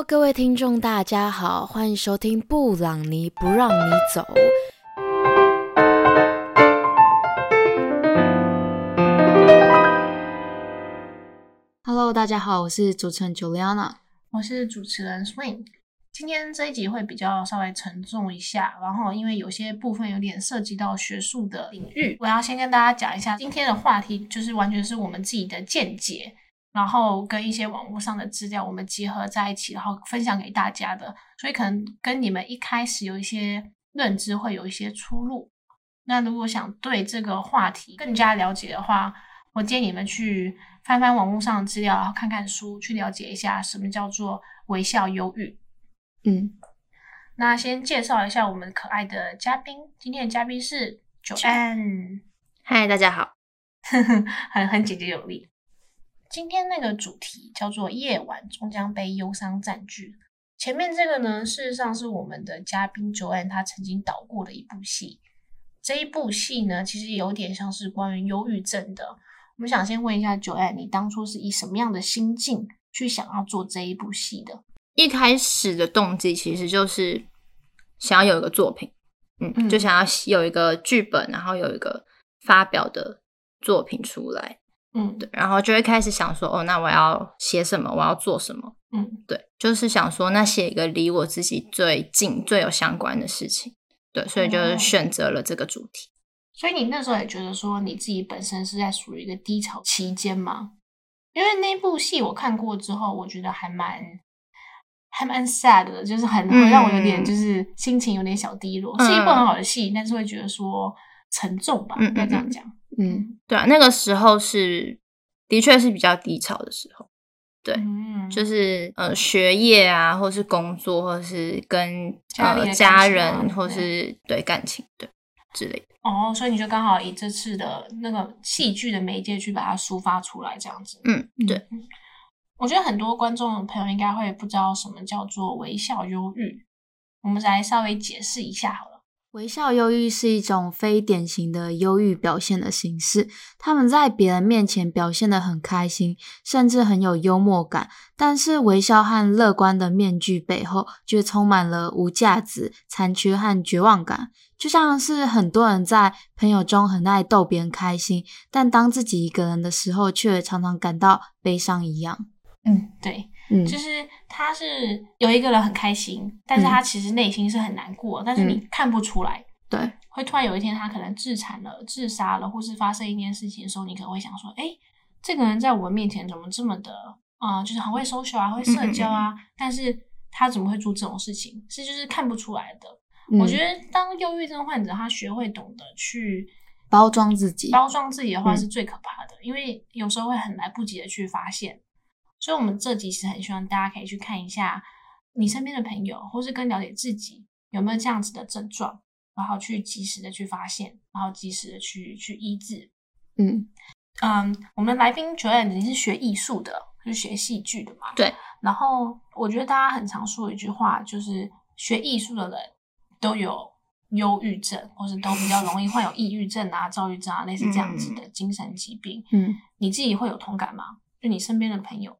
Hello，各位听众，大家好，欢迎收听布朗尼不让你走。Hello，大家好，我是主持人 Juliana，我是主持人 Swing。今天这一集会比较稍微沉重一下，然后因为有些部分有点涉及到学术的领域，我要先跟大家讲一下今天的话题，就是完全是我们自己的见解。然后跟一些网络上的资料，我们集合在一起，然后分享给大家的，所以可能跟你们一开始有一些认知会有一些出入。那如果想对这个话题更加了解的话，我建议你们去翻翻网络上的资料，然后看看书，去了解一下什么叫做微笑忧郁。嗯，那先介绍一下我们可爱的嘉宾，今天的嘉宾是 Joanne。嗨，大家好，很很简洁有力。今天那个主题叫做“夜晚终将被忧伤占据”。前面这个呢，事实上是我们的嘉宾 Joanne 他曾经导过的一部戏。这一部戏呢，其实有点像是关于忧郁症的。我们想先问一下 Joanne，你当初是以什么样的心境去想要做这一部戏的？一开始的动机其实就是想要有一个作品，嗯，就想要有一个剧本，然后有一个发表的作品出来。嗯，对，然后就会开始想说，哦，那我要写什么？我要做什么？嗯，对，就是想说，那写一个离我自己最近、最有相关的事情。对，所以就是选择了这个主题。所以你那时候也觉得说，你自己本身是在属于一个低潮期间吗？因为那部戏我看过之后，我觉得还蛮还蛮 sad 的，就是很会让我有点就是心情有点小低落。是一部很好的戏，但是会觉得说沉重吧，应该这样讲。嗯，对啊，那个时候是的确是比较低潮的时候，对，就是呃学业啊，或是工作，或是跟呃家人，或是对感情对之类的。哦，所以你就刚好以这次的那个戏剧的媒介去把它抒发出来，这样子。嗯，对。我觉得很多观众朋友应该会不知道什么叫做微笑忧郁，我们来稍微解释一下。微笑忧郁是一种非典型的忧郁表现的形式。他们在别人面前表现得很开心，甚至很有幽默感，但是微笑和乐观的面具背后，却充满了无价值、残缺和绝望感。就像是很多人在朋友中很爱逗别人开心，但当自己一个人的时候，却常常感到悲伤一样。嗯，对。就是他是有一个人很开心，但是他其实内心是很难过，但是你看不出来。对，会突然有一天他可能自残了、自杀了，或是发生一件事情的时候，你可能会想说：，哎，这个人在我们面前怎么这么的啊？就是很会 social 啊，会社交啊，但是他怎么会做这种事情？是就是看不出来的。我觉得当忧郁症患者，他学会懂得去包装自己，包装自己的话是最可怕的，因为有时候会很来不及的去发现。所以，我们这集是很希望大家可以去看一下你身边的朋友，或是更了解自己有没有这样子的症状，然后去及时的去发现，然后及时的去去医治。嗯嗯，我们来宾主要你是学艺术的，是学戏剧的嘛？对。然后，我觉得大家很常说一句话，就是学艺术的人都有忧郁症，或是都比较容易患有抑郁症啊、躁郁症啊，类似这样子的精神疾病。嗯，你自己会有同感吗？就你身边的朋友？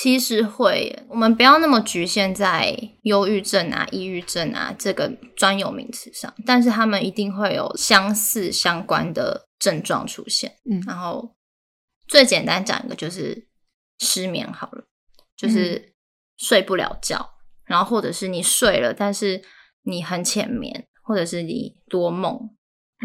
其实会，我们不要那么局限在忧郁症啊、抑郁症啊这个专有名词上，但是他们一定会有相似相关的症状出现。嗯，然后最简单讲一个就是失眠好了，就是睡不了觉，然后或者是你睡了，但是你很浅眠，或者是你多梦。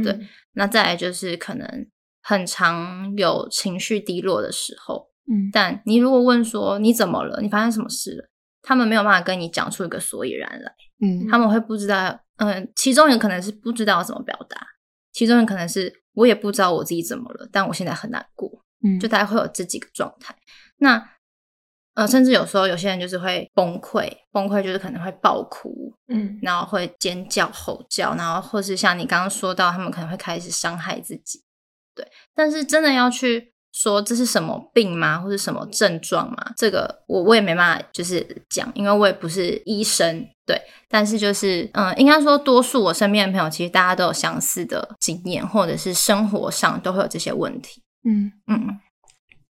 对，那再来就是可能很常有情绪低落的时候。嗯，但你如果问说你怎么了，你发生什么事了，他们没有办法跟你讲出一个所以然来。嗯，他们会不知道，嗯，其中有可能是不知道怎么表达，其中有可能是我也不知道我自己怎么了，但我现在很难过。嗯，就大概会有这几个状态。那呃，甚至有时候有些人就是会崩溃，崩溃就是可能会爆哭，嗯，然后会尖叫、吼叫，然后或是像你刚刚说到，他们可能会开始伤害自己。对，但是真的要去。说这是什么病吗，或者什么症状吗？这个我我也没办法就是讲，因为我也不是医生，对。但是就是嗯，应该说多数我身边的朋友，其实大家都有相似的经验，或者是生活上都会有这些问题。嗯嗯，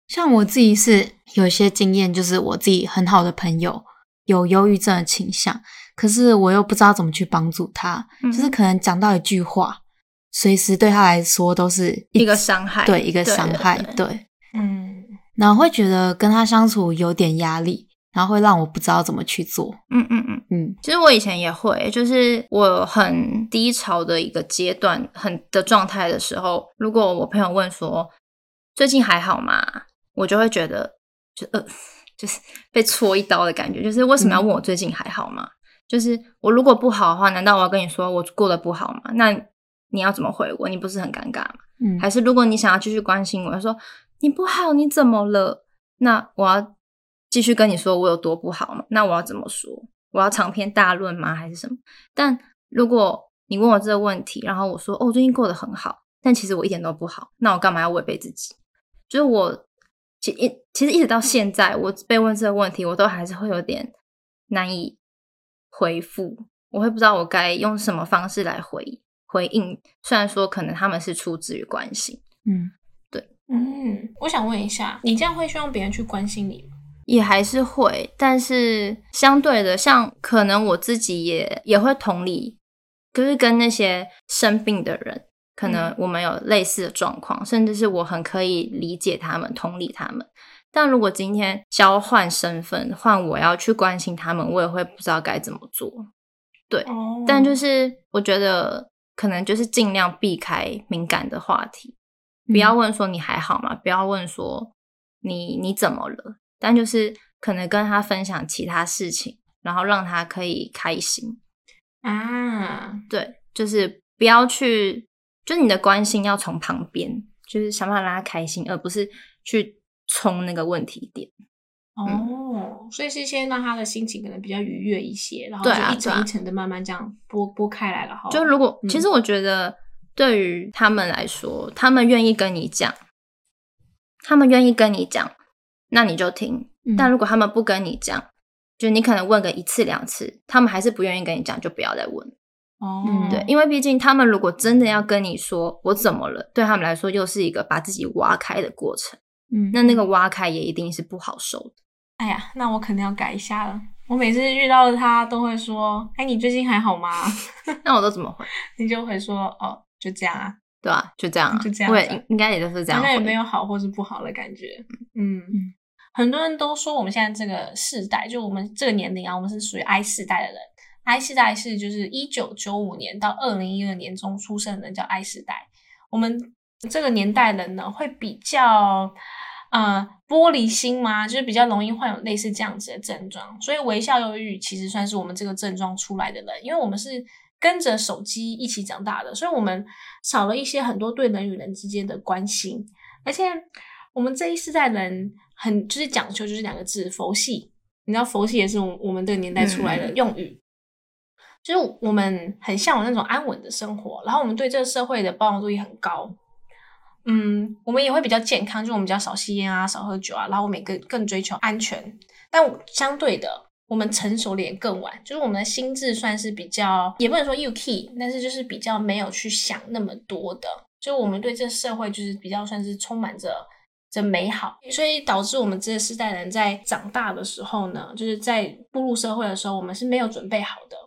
像我自己是有一些经验，就是我自己很好的朋友，有忧郁症的倾向，可是我又不知道怎么去帮助他，嗯就是可能讲到一句话，随时对他来说都是一个伤害，对一个伤害，对对，嗯，然后会觉得跟他相处有点压力，然后会让我不知道怎么去做，嗯嗯嗯。嗯其实我以前也会，就是我很低潮的一个阶段，很的状态的时候，如果我朋友问说最近还好吗，我就会觉得就呃，就是被戳一刀的感觉，就是为什么要问我最近还好吗？就是我如果不好的话，难道我要跟你说我过得不好吗？那你要怎么回我？你不是很尴尬吗？嗯，还是如果你想要继续关心我，说你不好，你怎么了？那我要继续跟你说我有多不好吗？那我要怎么说？我要长篇大论吗？还是什么？但如果你问我这个问题，然后我说哦，我最近过得很好，但其实我一点都不好，那我干嘛要违背自己？就是我其一其实一直到现在，我被问这个问题，我都还是会有点难以回复，我会不知道我该用什么方式来回回应。虽然说可能他们是出自于关心，嗯对嗯，我想问一下，你这样会希望别人去关心你吗？也还是会，但是相对的，像可能我自己也也会同理，就是跟那些生病的人，可能我们有类似的状况，甚至是我很可以理解他们、同理他们。但如果今天交换身份，换我要去关心他们，我也会不知道该怎么做。对，哦但就是我觉得可能就是尽量避开敏感的话题，不要问说你还好吗？不要问说你你怎么了？但就是可能跟他分享其他事情，然后让他可以开心。啊，对，就是不要去，就是你的关心要从旁边，就是想办法让他开心，而不是去冲那个问题点。哦，所以是先让他的心情可能比较愉悦一些，然后就一层一层的慢慢这样剥剥开来了哈。就如果、嗯其实我觉得对于他们来说，他们愿意跟你讲，他们愿意跟你讲，那你就听。嗯但如果他们不跟你讲，就你可能问个一次两次，他们还是不愿意跟你讲，就不要再问。哦，嗯对，因为毕竟他们如果真的要跟你说我怎么了，对他们来说又是一个把自己挖开的过程。嗯那那个挖开也一定是不好受的。哎呀，那我可能要改一下了。我每次遇到他都会说：“哎，你最近还好吗 那我都怎么回？？” 你就会说：“哦，就这样啊。对吧、就这样、啊，就这样子啊我也应应该也就是这样回。好像也没有好或是不好的感觉。嗯嗯很多人都说我们现在这个世代，就我们这个年龄啊，我们是属于 I 世代的人。I 世代是就是一九九五年到二零一二年中出生的人叫 I 世代。我们这个年代人呢，会比较呃玻璃心吗？就是比较容易患有类似这样子的症状。所以微笑忧郁其实算是我们这个症状出来的人，因为我们是跟着手机一起长大的，所以我们少了一些很多对人与人之间的关心，而且我们这一世代人很就是讲究就是两个字佛系，你知道佛系也是我我们这个年代出来的嗯用语。就是我们很向往那种安稳的生活，然后我们对这个社会的包容度也很高。嗯，我们也会比较健康，就我们比较少吸烟啊，少喝酒啊，然后我们也更更追求安全。但相对的，我们成熟的也更晚，就是我们的心智算是比较，也不能说 U K，但是就是比较没有去想那么多的。就我们对这社会就是比较算是充满着这美好，所以导致我们这个世代人在长大的时候呢，就是在步入社会的时候，我们是没有准备好的。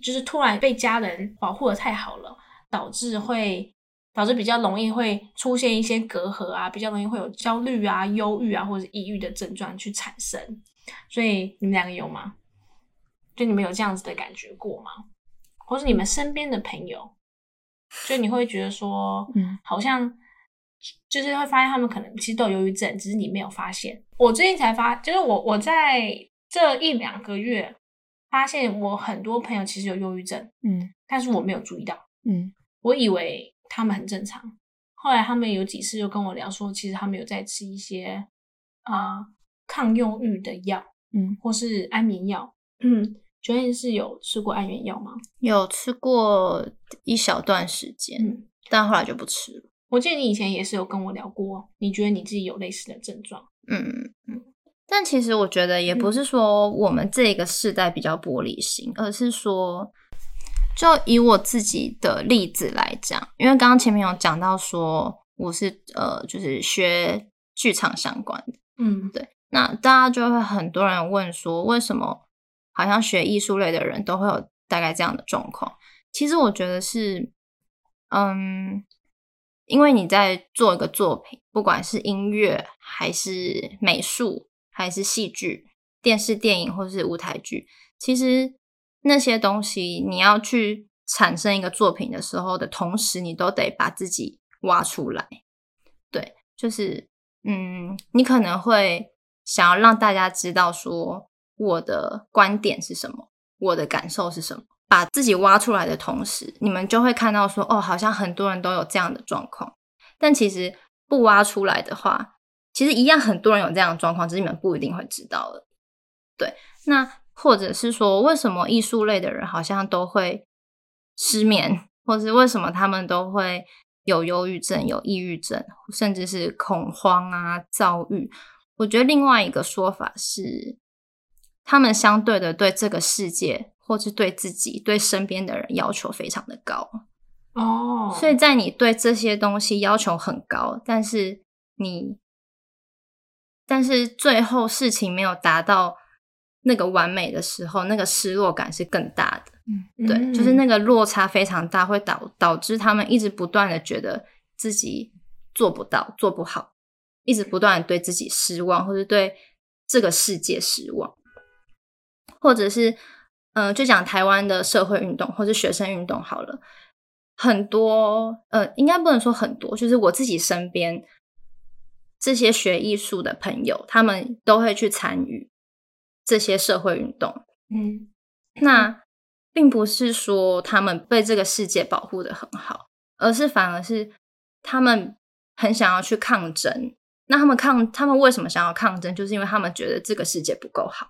就是突然被家人保护的太好了，导致会导致比较容易会出现一些隔阂啊，比较容易会有焦虑啊、忧郁啊或者抑郁的症状去产生。所以你们两个有吗？就你们有这样子的感觉过吗？或是你们身边的朋友，就你会觉得说，嗯好像就是会发现他们可能其实都有忧郁症，只是你没有发现。我最近才发，就是我我在这一两个月发现我很多朋友其实有忧郁症，嗯但是我没有注意到，嗯我以为他们很正常。后来他们有几次就跟我聊说，其实他们有在吃一些啊、呃抗忧郁的药，嗯或是安眠药。嗯，九燕是有吃过安眠药吗？有吃过一小段时间，嗯，但后来就不吃了。我记得你以前也是有跟我聊过，你觉得你自己有类似的症状？嗯嗯。但其实我觉得也不是说我们这个世代比较玻璃心，而是说，就以我自己的例子来讲，因为刚刚前面有讲到说我是呃，就是学剧场相关的，嗯那大家就会很多人问说，为什么好像学艺术类的人都会有大概这样的状况。其实我觉得是，嗯，因为你在做一个作品，不管是音乐还是美术，还是戏剧、电视、电影或是舞台剧，其实那些东西你要去产生一个作品的时候的同时，你都得把自己挖出来。对，就是嗯，你可能会想要让大家知道说我的观点是什么，我的感受是什么。把自己挖出来的同时，你们就会看到说，哦，好像很多人都有这样的状况。但其实不挖出来的话，其实一样很多人有这样的状况，只是你们不一定会知道的。对，那或者是说，为什么艺术类的人好像都会失眠，或是为什么他们都会有忧郁症、有抑郁症，甚至是恐慌啊、躁郁？我觉得另外一个说法是，他们相对的对这个世界。或是对自己、对身边的人要求非常的高哦，所以在你对这些东西要求很高，但是你，但是最后事情没有达到那个完美的时候，那个失落感是更大的。嗯，对，就是那个落差非常大，会导导致他们一直不断的觉得自己做不到、做不好，一直不断的对自己失望，或者对这个世界失望，或者是。嗯，就讲台湾的社会运动或者学生运动好了，很多呃，应该不能说很多，就是我自己身边这些学艺术的朋友，他们都会去参与这些社会运动。嗯，那并不是说他们被这个世界保护的很好，而是反而是他们很想要去抗争。那他们抗，他们为什么想要抗争？就是因为他们觉得这个世界不够好。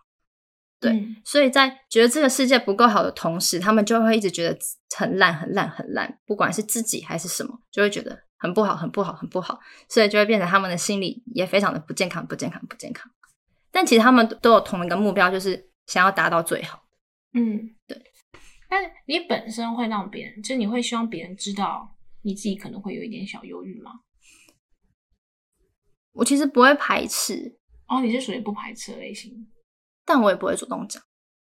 对，所以在觉得这个世界不够好的同时，他们就会一直觉得很烂、很烂、很烂，不管是自己还是什么，就会觉得很不好、很不好、很不好，所以就会变成他们的心理也非常的不健康、不健康、不健康。但其实他们都有同一个目标，就是想要达到最好。嗯，对。但你本身会让别人，就是你会希望别人知道你自己可能会有一点小忧郁吗？我其实不会排斥。哦，你是属于不排斥的类型。但我也不会主动讲，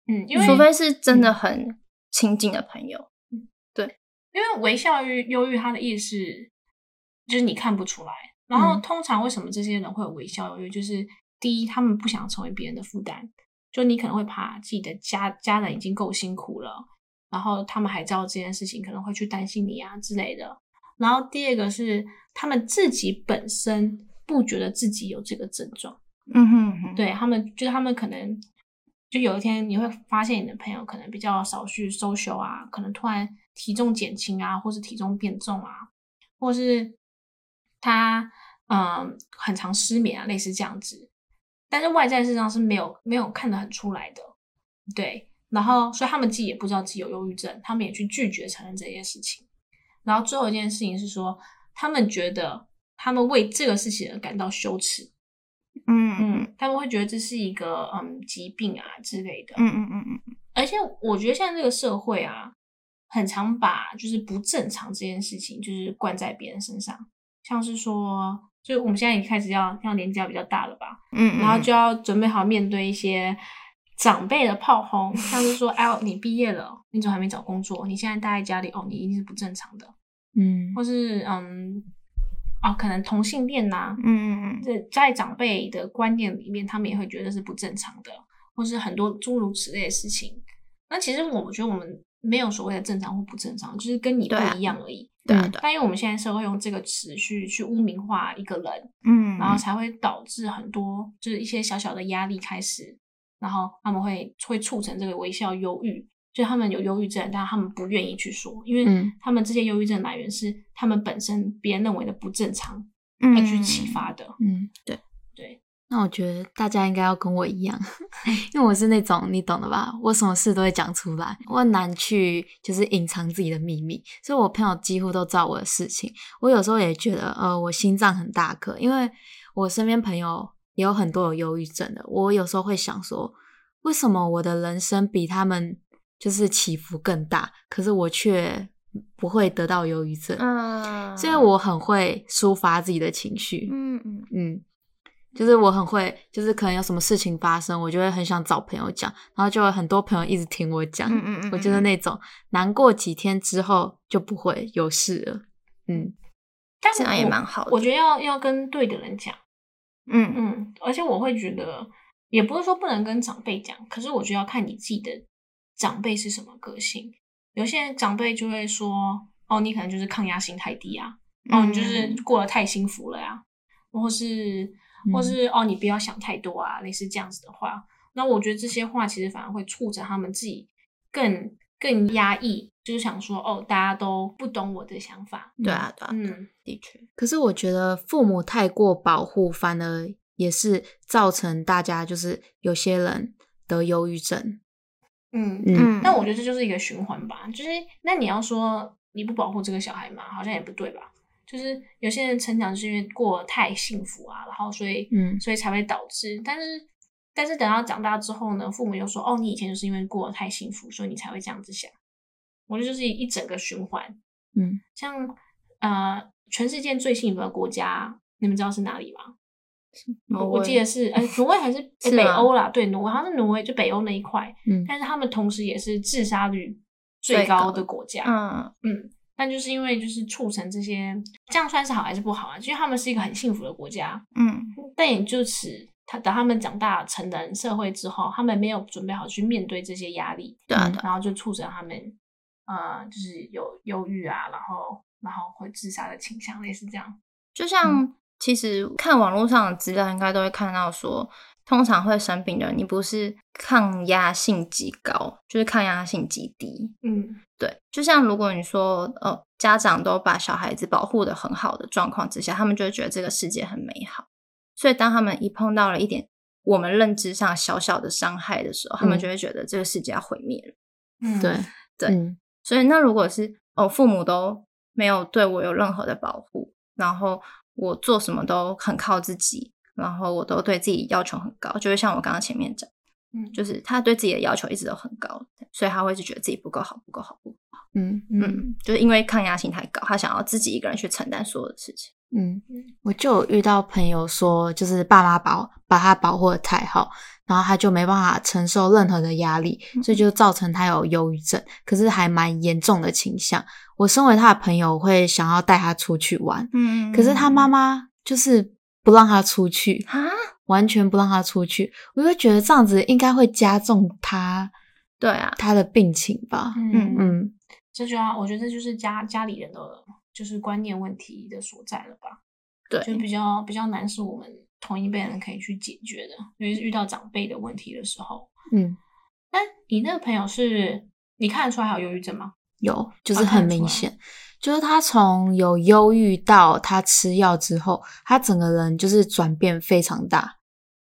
嗯，因为除非是真的很亲近的朋友，嗯，对，因为微笑于忧郁，它的意思就是你看不出来。然后通常为什么这些人会有微笑忧郁？就是第一，他们不想成为别人的负担，就你可能会怕自己的家家人已经够辛苦了，然后他们还知道这件事情，可能会去担心你啊之类的。然后第二个是他们自己本身不觉得自己有这个症状，嗯哼，对他们，就是他们可能。就有一天你会发现你的朋友可能比较少去 social 啊，可能突然体重减轻啊，或是体重变重啊，或是他嗯很常失眠啊，类似这样子。但是外在事实上是没有没有看得很出来的，对。然后所以他们自己也不知道自己有忧郁症，他们也去拒绝承认这件事情。然后最后一件事情是说，他们觉得他们为这个事情而感到羞耻。嗯嗯，他们会觉得这是一个嗯疾病啊之类的。嗯嗯嗯嗯。而且我觉得现在这个社会啊，很常把就是不正常这件事情就是灌在别人身上，像是说，就我们现在已经开始要要年纪要比较大了吧，嗯，然后就要准备好面对一些长辈的炮轰，像是说，哎，你毕业了，你怎么还没找工作？你现在待在家里，哦，你一定是不正常的。嗯，或是嗯。哦，可能同性恋呐，嗯嗯嗯，这在长辈的观念里面，他们也会觉得是不正常的，或是很多诸如此类的事情。那其实我觉得我们没有所谓的正常或不正常，就是跟你不一样而已。对，但因为我们现在社会用这个词去去污名化一个人，嗯，然后才会导致很多就是一些小小的压力开始，然后他们会会促成这个微笑忧郁。就他们有忧郁症，但他们不愿意去说，因为他们这些忧郁症来源是他们本身别人认为的不正常嗯去启发的。嗯，对对。那我觉得大家应该要跟我一样，因为我是那种你懂的吧？我什么事都会讲出来，我很难去就是隐藏自己的秘密，所以我朋友几乎都知道我的事情。我有时候也觉得，呃，我心脏很大颗，因为我身边朋友也有很多有忧郁症的。我有时候会想说，为什么我的人生比他们？就是起伏更大，可是我却不会得到忧郁症，嗯，所以我很会抒发自己的情绪，嗯嗯嗯，就是我很会，就是可能有什么事情发生，我就会很想找朋友讲，然后就有很多朋友一直听我讲。嗯嗯嗯 我就是那种难过几天之后就不会有事了。嗯但这样也我蛮好的我觉得要要跟对的人讲，嗯嗯，而且我会觉得，也不是说不能跟长辈讲，可是我觉得要看你自己的长辈是什么个性。有些人长辈就会说，哦，你可能就是抗压性太低啊，哦，你就是嗯过得太幸福了呀、或是或是哦，你不要想太多啊，类似这样子的话，那我觉得这些话其实反而会促成他们自己更更压抑，就是想说，哦，大家都不懂我的想法，对啊对啊，嗯，的确，可是我觉得父母太过保护，反而也是造成大家就是有些人得忧郁症。嗯嗯那我觉得这就是一个循环吧，就是那你要说你不保护这个小孩嘛，好像也不对吧？就是有些人成长是因为过得太幸福啊，然后所以嗯所以才会导致，但是但是等到长大之后呢，父母又说哦，你以前就是因为过得太幸福，所以你才会这样子想。我觉得就是一一整个循环，嗯，像呃，全世界最幸福的国家，你们知道是哪里吗？我我记得是哎，挪威还是、北欧啦？对，挪威好像是挪威，就北欧那一块。嗯但是他们同时也是自杀率最高的国家。嗯嗯，但就是因为就是促成这些，这样算是好还是不好啊？因为他们是一个很幸福的国家，嗯但也就此，他等他们长大成人社会之后，他们没有准备好去面对这些压力，嗯对然后就促成他们呃，就是有忧郁啊，然后然后会自杀的倾向，类似这样。就像其实看网络上的资料，应该都会看到说，通常会生病的人，你不是抗压性极高，就是抗压性极低。嗯对，就像如果你说，呃，家长都把小孩子保护的很好的状况之下，他们就会觉得这个世界很美好。所以当他们一碰到了一点我们认知上小小的伤害的时候，他们嗯就会觉得这个世界要毁灭了。嗯，对对嗯所以那如果是哦，父母都没有对我有任何的保护，然后我做什么都很靠自己，然后我都对自己要求很高，就是像我刚刚前面讲，嗯就是他对自己的要求一直都很高，所以他会一直觉得自己不够好，不够好，不够好。嗯嗯，就是因为抗压性太高，他想要自己一个人去承担所有的事情。嗯，我就有遇到朋友说，就是爸妈保把他保护的太好，然后他就没办法承受任何的压力，所以就造成他有忧郁症，可是还蛮严重的倾向。我身为他的朋友，我会想要带他出去玩，嗯可是他妈妈就是不让他出去，啊，完全不让他出去，我就觉得这样子应该会加重他对啊，他的病情吧。嗯嗯嗯这就要我觉得这就是家家里人的就是观念问题的所在了吧。对，就比较比较难，是我们同一辈人可以去解决的，因为遇到长辈的问题的时候。嗯，那你那个朋友是你看得出来还有忧郁症吗？有，就是很明显，就是他从有忧郁到他吃药之后，他整个人就是转变非常大。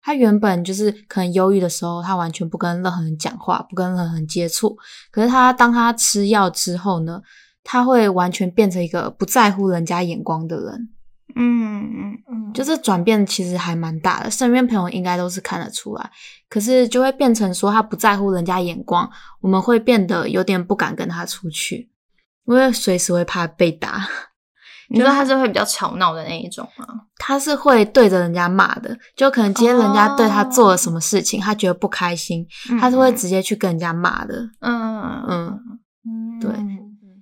他原本就是可能忧郁的时候，他完全不跟任何人讲话，不跟任何人接触。可是他当他吃药之后呢，他会完全变成一个不在乎人家眼光的人。嗯嗯嗯，就是转变其实还蛮大的，身边朋友应该都是看得出来。可是就会变成说他不在乎人家眼光，我们会变得有点不敢跟他出去，因为随时会怕被打。你说他是会比较吵闹的那一种吗？他是会对着人家骂的，就可能今天人家对他做了什么事情，他觉得不开心，他是会直接去跟人家骂的。嗯嗯嗯嗯对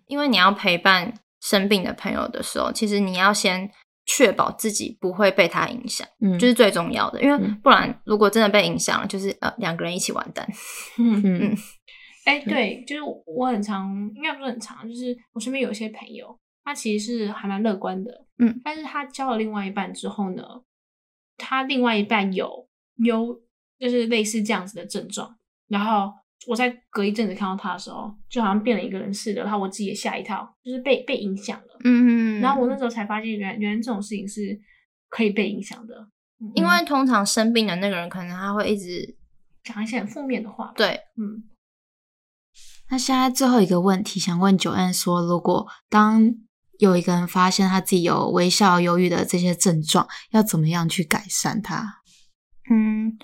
因为你要陪伴生病的朋友的时候，其实你要先确保自己不会被他影响，嗯，就是最重要的。因为嗯不然，如果真的被影响了，就是呃两个人一起完蛋。嗯嗯哎、对，就是我很常，应该不是很常，就是我身边有一些朋友，他其实是还蛮乐观的，嗯，但是他交了另外一半之后呢，他另外一半有有就是类似这样子的症状，然后我在隔一阵子看到他的时候，就好像变了一个人似的，然后我自己也吓一跳，就是被被影响了，嗯然后我那时候才发现原来原来这种事情是可以被影响的，嗯因为通常生病的那个人，可能他会一直讲一些很负面的话，，对，嗯。那现在最后一个问题，想问九安说，如果当有一个人发现他自己有微笑忧郁的这些症状，要怎么样去改善它？嗯，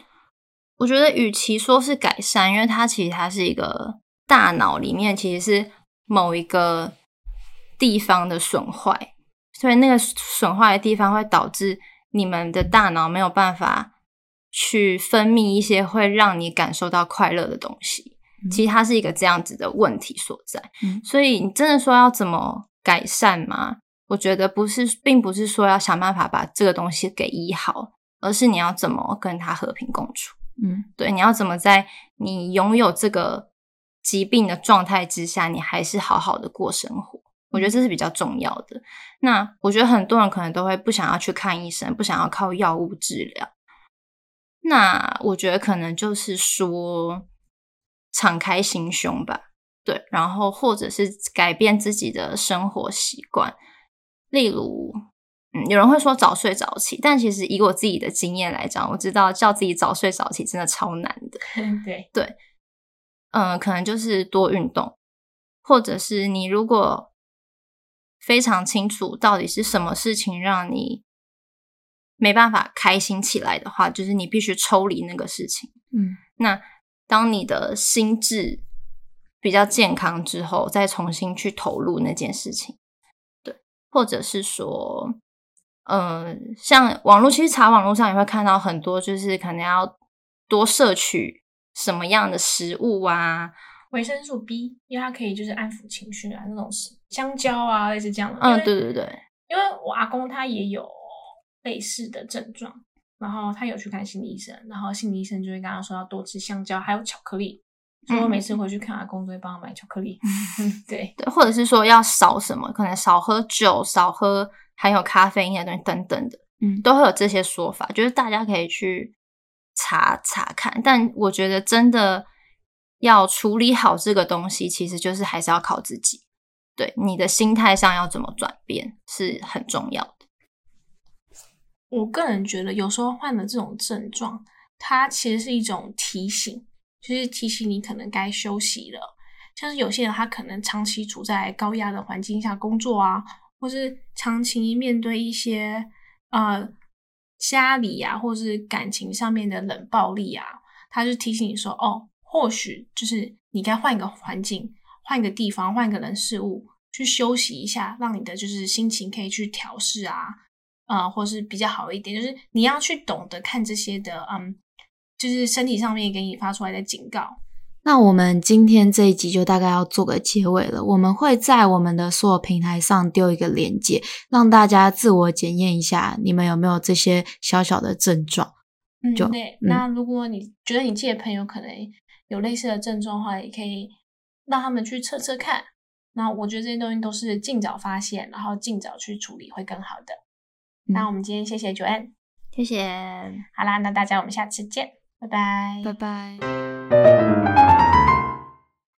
我觉得与其说是改善，因为它其实它是一个大脑里面其实是某一个地方的损坏，所以那个损坏的地方会导致你们的大脑没有办法去分泌一些会让你感受到快乐的东西。其实它是一个这样子的问题所在。嗯所以你真的说要怎么改善吗？我觉得不是，并不是说要想办法把这个东西给医好，而是你要怎么跟它和平共处。嗯对，你要怎么在你拥有这个疾病的状态之下，你还是好好的过生活？我觉得这是比较重要的。那我觉得很多人可能都会不想要去看医生，不想要靠药物治疗。那我觉得可能就是说，敞开心胸吧，对，然后或者是改变自己的生活习惯，例如，嗯，有人会说早睡早起，但其实以我自己的经验来讲，我知道叫自己早睡早起真的超难的。对，嗯，可能就是多运动，或者是你如果非常清楚到底是什么事情让你没办法开心起来的话，就是你必须抽离那个事情。嗯那当你的心智比较健康之后，再重新去投入那件事情，对，或者是说，呃，像网络，其实查网络上也会看到很多，就是可能要多摄取什么样的食物啊，维生素 B，因为它可以就是安抚情绪啊，那种是香蕉啊，类似这样的。嗯，为对对对，因为我阿公他也有类似的症状，然后他有去看心理医生，然后心理医生就会跟他说要多吃香蕉，还有巧克力。所以我每次回去看阿公，都会帮他买巧克力。嗯，对，对，或者是说要少什么，可能少喝酒，少喝含有咖啡因的东西等等的，嗯都会有这些说法，就是大家可以去查查看。但我觉得真的要处理好这个东西，其实就是还是要靠自己。对你的心态上要怎么转变是很重要的。我个人觉得有时候患了这种症状，它其实是一种提醒，就是提醒你可能该休息了。像是有些人他可能长期处在高压的环境下工作啊，或是长期面对一些呃家里啊，或是感情上面的冷暴力啊，他就提醒你说，哦，或许就是你该换一个环境，换一个地方，换一个人事物去休息一下，让你的就是心情可以去调试啊，呃，或是比较好一点，就是你要去懂得看这些的，嗯，就是身体上面给你发出来的警告。那我们今天这一集就大概要做个结尾了。我们会在我们的所有平台上丢一个链接，让大家自我检验一下，你们有没有这些小小的症状。嗯，就对。嗯那如果你觉得你自己的朋友可能有类似的症状的话，也可以让他们去测测看。那我觉得这些东西都是尽早发现，然后尽早去处理会更好的。嗯那我们今天谢谢 Joanne，谢谢。好啦，那大家我们下次见，拜拜，拜拜。